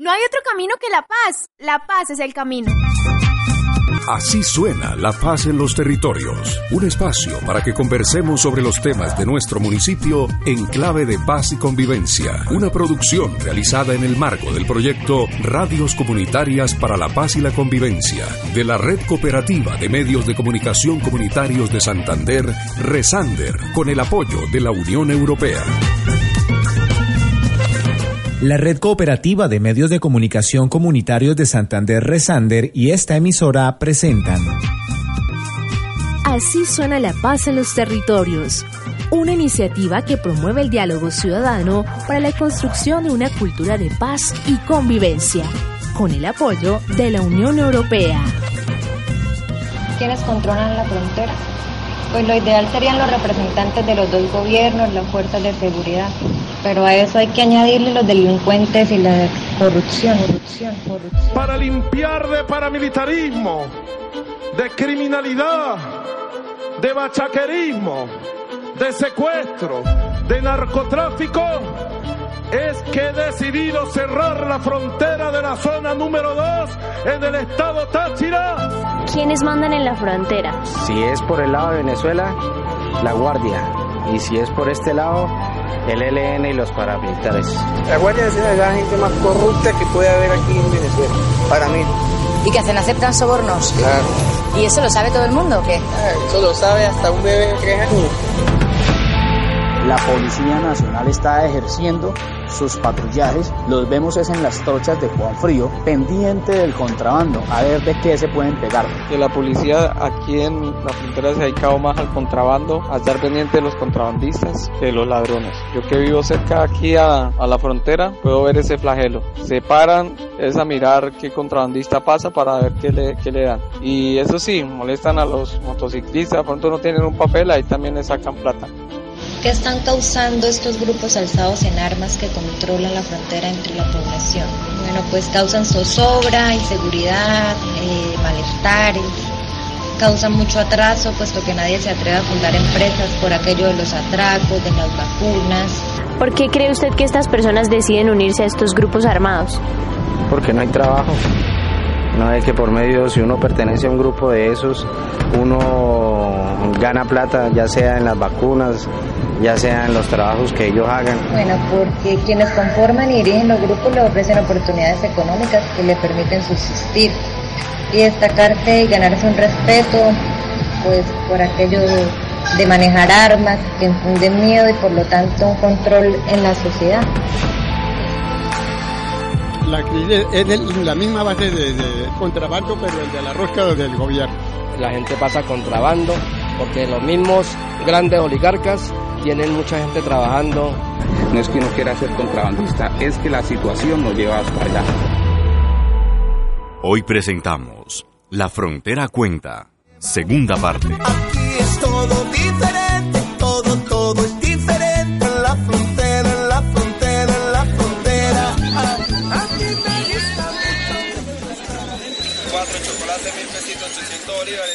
No hay otro camino que la paz. La paz es el camino. Así suena La Paz en los Territorios, un espacio para que conversemos sobre los temas de nuestro municipio en clave de paz y convivencia, una producción realizada en el marco del proyecto Radios Comunitarias para la Paz y la Convivencia de la Red Cooperativa de Medios de Comunicación Comunitarios de Santander, Resander, con el apoyo de la Unión Europea. La Red Cooperativa de Medios de Comunicación Comunitarios de Santander Resander y esta emisora presentan Así suena la paz en los territorios, una iniciativa que promueve el diálogo ciudadano para la construcción de una cultura de paz y convivencia, con el apoyo de la Unión Europea. ¿Quiénes controlan la frontera? Pues lo ideal serían los representantes de los dos gobiernos, las fuerzas de seguridad. Pero a eso hay que añadirle los delincuentes y la corrupción, corrupción, corrupción. Para limpiar de paramilitarismo, de criminalidad, de bachaquerismo, de secuestro, de narcotráfico, es que he decidido cerrar la frontera de la zona número 2 en el estado Táchira. ¿Quiénes mandan en la frontera? Si es por el lado de Venezuela, la Guardia. Y si es por este lado, el ELN y los paramilitares. La Guardia Nacional es la gente más corrupta que puede haber aquí en Venezuela, para mí. ¿Y que hacen? ¿Aceptan sobornos? Claro. ¿Y eso lo sabe todo el mundo o qué? Ah, eso lo sabe hasta un bebé de tres años. La Policía Nacional está ejerciendo sus patrullajes, los vemos es en las trochas de Juan Frío, pendiente del contrabando, a ver de qué se pueden pegar. Que la policía aquí en la frontera se ha dedicado más al contrabando, a estar pendiente de los contrabandistas que de los ladrones. Yo que vivo cerca aquí a, a la frontera, puedo ver ese flagelo. Se paran, es a mirar qué contrabandista pasa para ver qué le, qué le dan. Y eso sí, molestan a los motociclistas, pronto no tienen un papel, ahí también le sacan plata. ¿Qué están causando estos grupos alzados en armas que controlan la frontera entre la población? Bueno, pues causan zozobra, inseguridad, eh, malestares, causan mucho atraso, puesto que nadie se atreve a fundar empresas por aquello de los atracos, de las vacunas. ¿Por qué cree usted que estas personas deciden unirse a estos grupos armados? Porque no hay trabajo. No es que por medio, si uno pertenece a un grupo de esos, uno gana plata, ya sea en las vacunas, ya sea en los trabajos que ellos hagan. Bueno, porque quienes conforman y dirigen los grupos le ofrecen oportunidades económicas que le permiten subsistir y destacarse y ganarse un respeto, pues por aquello de, manejar armas que infunden miedo y por lo tanto un control en la sociedad. La crisis es la misma base de, de contrabando, pero el de la rosca del gobierno. La gente pasa contrabando porque los mismos grandes oligarcas tienen mucha gente trabajando. No es que uno quiera ser contrabandista, es que la situación nos lleva hasta allá. Hoy presentamos La Frontera Cuenta, segunda parte. Aquí es todo diferente,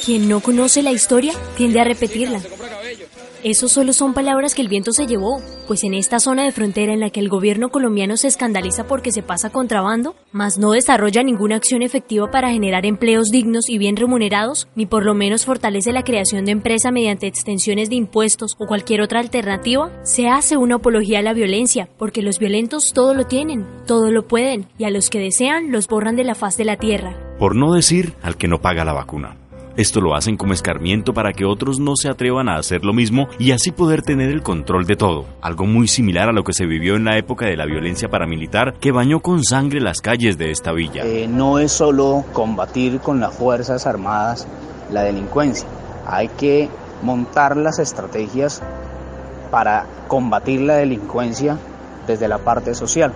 Quien no conoce la historia tiende a repetirla. Eso solo son palabras que el viento se llevó, pues en esta zona de frontera en la que el gobierno colombiano se escandaliza porque se pasa contrabando, mas no desarrolla ninguna acción efectiva para generar empleos dignos y bien remunerados, ni por lo menos fortalece la creación de empresa mediante extensiones de impuestos o cualquier otra alternativa, se hace una apología a la violencia, porque los violentos todo lo tienen, todo lo pueden, y a los que desean los borran de la faz de la tierra. Por no decir al que no paga la vacuna. Esto lo hacen como escarmiento para que otros no se atrevan a hacer lo mismo y así poder tener el control de todo. Algo muy similar a lo que se vivió en la época de la violencia paramilitar que bañó con sangre las calles de esta villa. Eh, no es solo combatir con las Fuerzas Armadas la delincuencia, hay que montar las estrategias para combatir la delincuencia desde la parte social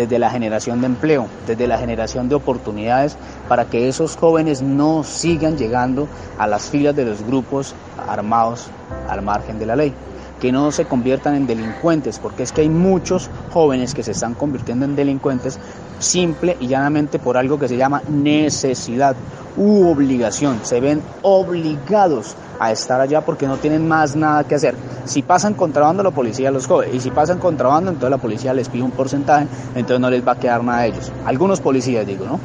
desde la generación de empleo, desde la generación de oportunidades para que esos jóvenes no sigan llegando a las filas de los grupos armados al margen de la ley. que no se conviertan en delincuentes, porque es que hay muchos jóvenes que se están convirtiendo en delincuentes simple y llanamente por algo que se llama necesidad u obligación. Se ven obligados a estar allá porque no tienen más nada que hacer. Si pasan contrabando, la policía los coge. Y si pasan contrabando, entonces la policía les pide un porcentaje, entonces no les va a quedar nada a ellos. Algunos policías, digo, ¿no?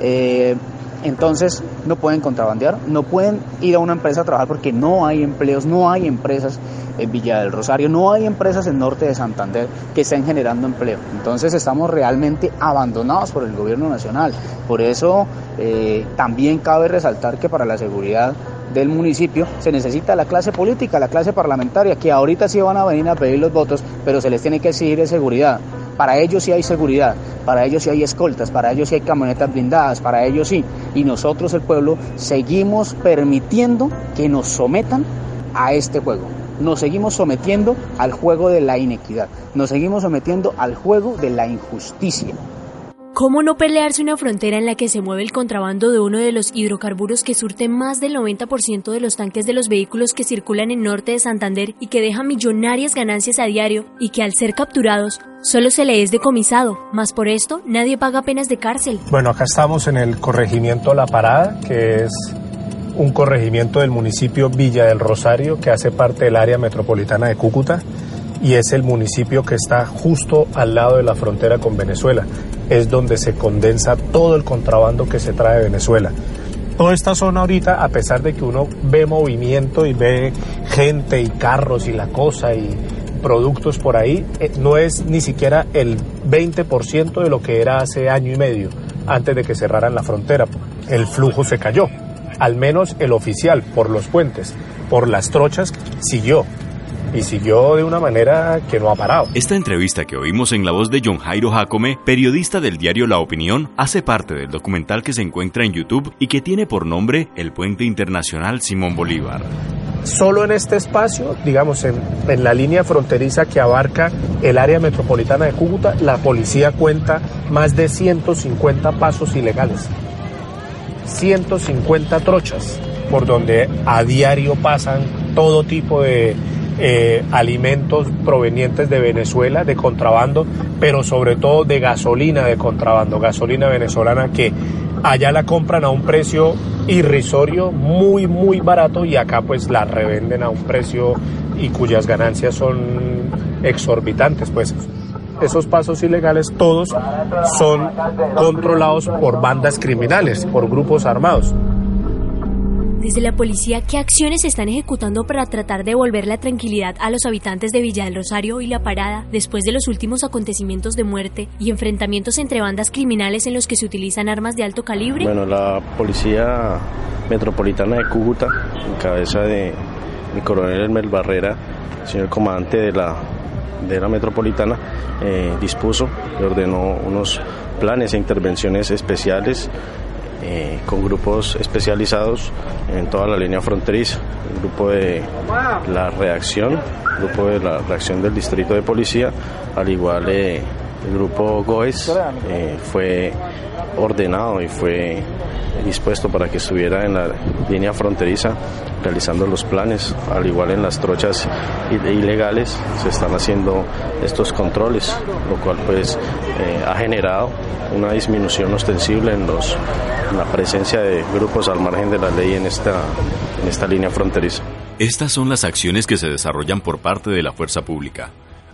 Eh, entonces no pueden contrabandear, no pueden ir a una empresa a trabajar porque no hay empleos, no hay empresas en Villa del Rosario, no hay empresas en norte de Santander que estén generando empleo. Entonces estamos realmente abandonados por el gobierno nacional. Por eso eh, también cabe resaltar que para la seguridad del municipio se necesita la clase política, la clase parlamentaria, que ahorita sí van a venir a pedir los votos, pero se les tiene que exigir seguridad. Para ellos sí hay seguridad, para ellos sí hay escoltas, para ellos sí hay camionetas blindadas, para ellos sí. Y nosotros, el pueblo, seguimos permitiendo que nos sometan a este juego. Nos seguimos sometiendo al juego de la inequidad, nos seguimos sometiendo al juego de la injusticia. ¿Cómo no pelearse una frontera en la que se mueve el contrabando de uno de los hidrocarburos que surte más del 90% de los tanques de los vehículos que circulan en norte de Santander y que deja millonarias ganancias a diario y que al ser capturados solo se le es decomisado, más por esto nadie paga penas de cárcel? Bueno, acá estamos en el corregimiento La Parada, que es un corregimiento del municipio Villa del Rosario que hace parte del área metropolitana de Cúcuta y es el municipio que está justo al lado de la frontera con Venezuela. Es donde se condensa todo el contrabando que se trae de Venezuela. Toda esta zona ahorita, a pesar de que uno ve movimiento y ve gente y carros y la cosa y productos por ahí, eh, no es ni siquiera el 20% de lo que era hace año y medio, antes de que cerraran la frontera. El flujo se cayó, al menos el oficial, por los puentes, por las trochas, siguió y siguió de una manera que no ha parado. Esta entrevista que oímos en la voz de John Jairo Jacome, periodista del diario La Opinión, hace parte del documental que se encuentra en YouTube y que tiene por nombre El Puente Internacional Simón Bolívar. Solo en este espacio, digamos, en, en la línea fronteriza que abarca el área metropolitana de Cúcuta, la policía cuenta más de 150 pasos ilegales. 150 trochas por donde a diario pasan todo tipo de eh, alimentos provenientes de Venezuela, de contrabando, pero sobre todo de gasolina de contrabando, gasolina venezolana que allá la compran a un precio irrisorio, muy, muy barato y acá pues la revenden a un precio y cuyas ganancias son exorbitantes, pues esos pasos ilegales todos son controlados por bandas criminales, por grupos armados. Desde la policía, ¿qué acciones se están ejecutando para tratar de devolver la tranquilidad a los habitantes de Villa del Rosario y La Parada después de los últimos acontecimiimientos de muerte y enfrentamientos entre bandas criminales en los que se utilizan armas de alto calibre? Bueno, la policía metropolitana de Cúcuta, en cabeza de mi coronel Elmer Barrera, señor comandante de la, de la metropolitana, eh, dispuso y ordenó unos planes e intervenciones especiales eh, con grupos especializados en toda la línea fronteriza. El grupo de la reacción, el grupo de la reacción del distrito de policía, al igual eh, el grupo GOES, eh, fue ordenado y fue dispuesto para que estuviera en la línea fronteriza realizando los planes, al igual en las trochas ilegales se están haciendo estos controles, lo cual pues eh, ha generado una disminución ostensible en, los, la presencia de grupos al margen de la ley en esta, en esta línea fronteriza. Estas son las acciones que se desarrollan por parte de la fuerza pública.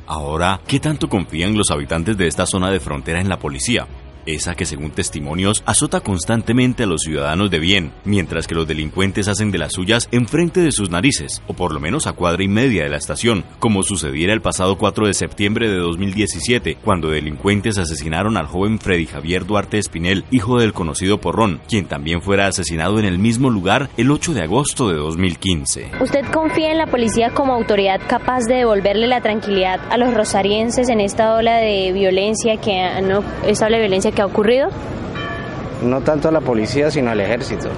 Ahora, ¿qué tanto confían los habitantes de esta zona de frontera en la policía? Esa que según testimonios azota constantemente a los ciudadanos de bien, mientras que los delincuentes hacen de las suyas enfrente de sus narices, o por lo menos a cuadra y media de la estación, como sucediera el pasado 4 de septiembre de 2017, cuando delincuentes asesinaron al joven Freddy Javier Duarte Espinel, hijo del conocido Porrón, quien también fuera asesinado en el mismo lugar el 8 de agosto de 2015. ¿Usted confía en la policía como autoridad capaz de devolverle la tranquilidad a los rosarienses en esta ola de violencia que no esta ola de violencia que ha ocurrido? No tanto a la policía, sino al ejército.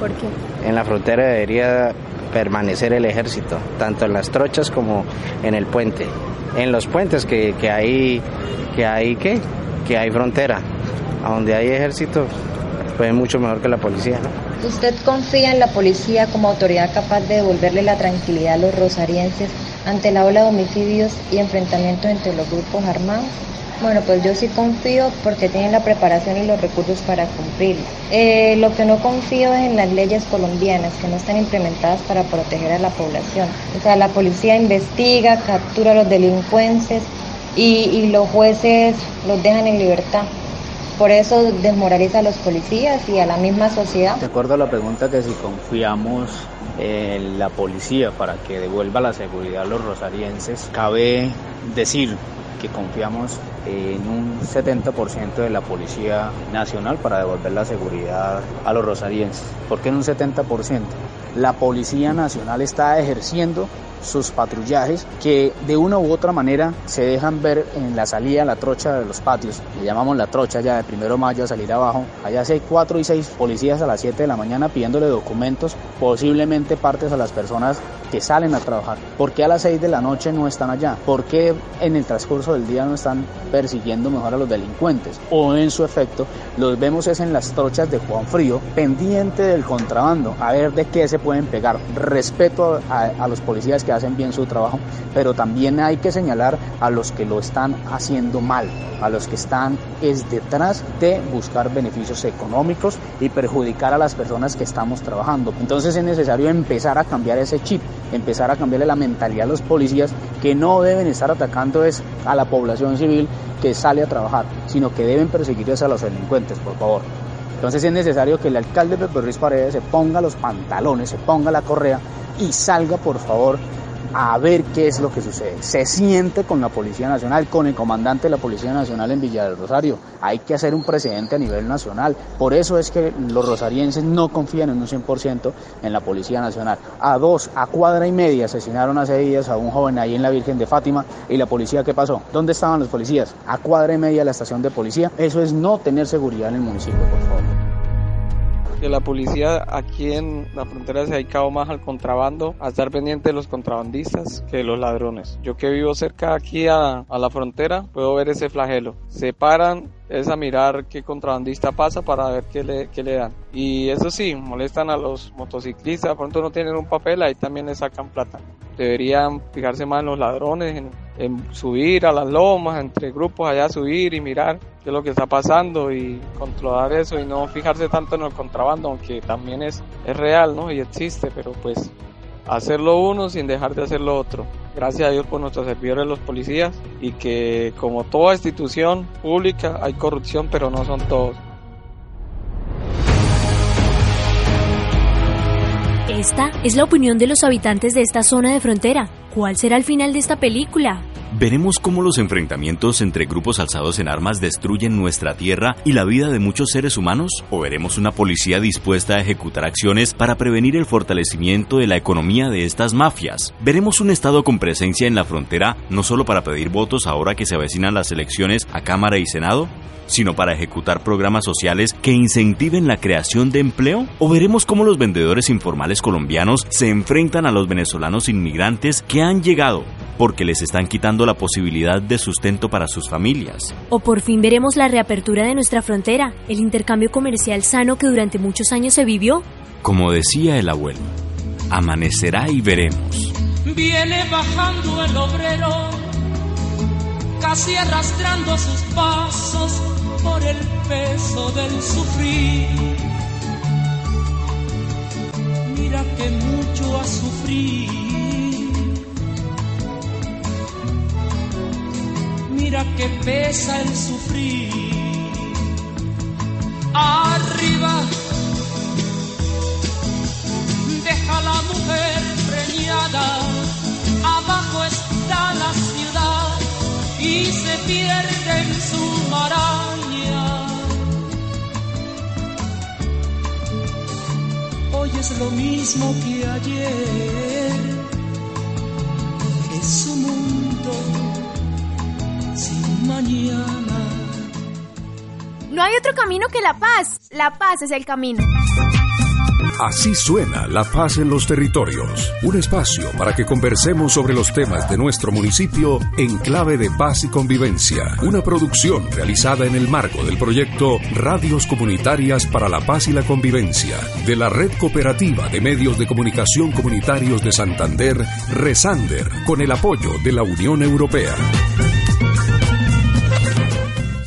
¿Por qué? En la frontera debería permanecer el ejército, tanto en las trochas como en el puente. En los puentes que, que hay, que hay, ¿qué? Que hay frontera. A donde hay ejército, pues es mucho mejor que la policía, ¿no? ¿Usted confía en la policía como autoridad capaz de devolverle la tranquilidad a los rosarienses ante la ola de homicidios y enfrentamientos entre los grupos armados? Bueno, pues yo sí confío porque tienen la preparación y los recursos para cumplir. Eh, lo que no confío es en las leyes colombianas que no están implementadas para proteger a la población. O sea, la policía investiga, captura a los delincuentes y, y los jueces los dejan en libertad. Por eso desmoraliza a los policías y a la misma sociedad. De acuerdo a la pregunta que si confiamos en la policía para que devuelva la seguridad a los rosarienses, cabe decir confiamos en un 70% de la Policía Nacional para devolver la seguridad a los rosarienses. ¿Por qué en un 70%? La Policía Nacional está ejerciendo sus patrullajes que de una u otra manera se dejan ver en la salida, la trocha de los patios. Le llamamos la trocha ya de primero de mayo a salir abajo. Allá hay cuatro y seis policías a las 7 de la mañana pidiéndole documentos, posiblemente partes a las personas que salen a trabajar. ¿Por qué a las 6 de la noche no están allá? ¿Por qué en el transcurso del día no están persiguiendo mejor a los delincuentes? O en su efecto, los vemos es en las trochas de Juan Frío, pendiente del contrabando, a ver de qué se pueden pegar. Respeto a, a los policías que hacen bien su trabajo, pero también hay que señalar a los que lo están haciendo mal, a los que están es detrás de buscar beneficios económicos y perjudicar a las personas que estamos trabajando. Entonces es necesario empezar a cambiar ese chip, empezar a cambiarle la mentalidad a los policías que no deben estar atacando es a la población civil que sale a trabajar, sino que deben perseguir a los delincuentes, por favor. Entonces es necesario que el alcalde Pepe Ruiz Paredes se ponga los pantalones, se ponga la correa y salga, por favor, a ver qué es lo que sucede. Se siente con la Policía Nacional, con el comandante de la Policía Nacional en Villa del Rosario. Hay que hacer un precedente a nivel nacional. Por eso es que los rosarienses no confían en un 100% en la Policía Nacional. A dos, a cuadra y media asesinaron hace días a un joven ahí en la Virgen de Fátima. ¿Y la policía qué pasó? ¿Dónde estaban los policías? A cuadra y media la estación de policía. Eso es no tener seguridad en el municipio, por favor que la policía aquí en la frontera se ha dedicado más al contrabando, a estar pendiente de los contrabandistas que de los ladrones. Yo que vivo cerca aquí a, a la frontera puedo ver ese flagelo. Se paran es a mirar qué contrabandista pasa para ver qué le, qué le dan. Y eso sí, molestan a los motociclistas, pronto no tienen un papel, ahí también le sacan plata. Deberían fijarse más en los ladrones, en, subir a las lomas, entre grupos allá subir y mirar qué es lo que está pasando y controlar eso y no fijarse tanto en el contrabando, aunque también es, es real, ¿no? Y existe, pero pues hacerlo uno sin dejar de hacer lo otro. Gracias a Dios por nuestros servidores los policías y que como toda institución pública hay corrupción, pero no son todos. Esta es la opinión de los habitantes de esta zona de frontera. ¿Cuál será el final de esta película? Veremos cómo los enfrentamientos entre grupos alzados en armas destruyen nuestra tierra y la vida de muchos seres humanos, o veremos una policía dispuesta a ejecutar acciones para prevenir el fortalecimiento de la economía de estas mafias. Veremos un Estado con presencia en la frontera no solo para pedir votos ahora que se avecinan las elecciones a Cámara y Senado, sino para ejecutar programas sociales que incentiven la creación de empleo? ¿O veremos cómo los vendedores informales colombianos se enfrentan a los venezolanos inmigrantes que han llegado porque les están quitando la posibilidad de sustento para sus familias? ¿O por fin veremos la reapertura de nuestra frontera, el intercambio comercial sano que durante muchos años se vivió? Como decía el abuelo, amanecerá y veremos. Viene bajando el obrero, casi arrastrando sus pasos por el peso del sufrir. Mira que mucho ha sufrido. Que pesa el sufrir. Arriba deja la mujer preñada, abajo está la ciudad y se pierde en su maraña. Hoy es lo mismo que ayer, mañana. No hay otro camino que la paz. La paz es el camino. Así suena la paz en los territorios. Un espacio para que conversemos sobre los temas de nuestro municipio en clave de paz y convivencia. Una producción realizada en el marco del proyecto Radios Comunitarias para la Paz y la Convivencia de la Red Cooperativa de Medios de Comunicación Comunitarios de Santander, Resander, con el apoyo de la Unión Europea.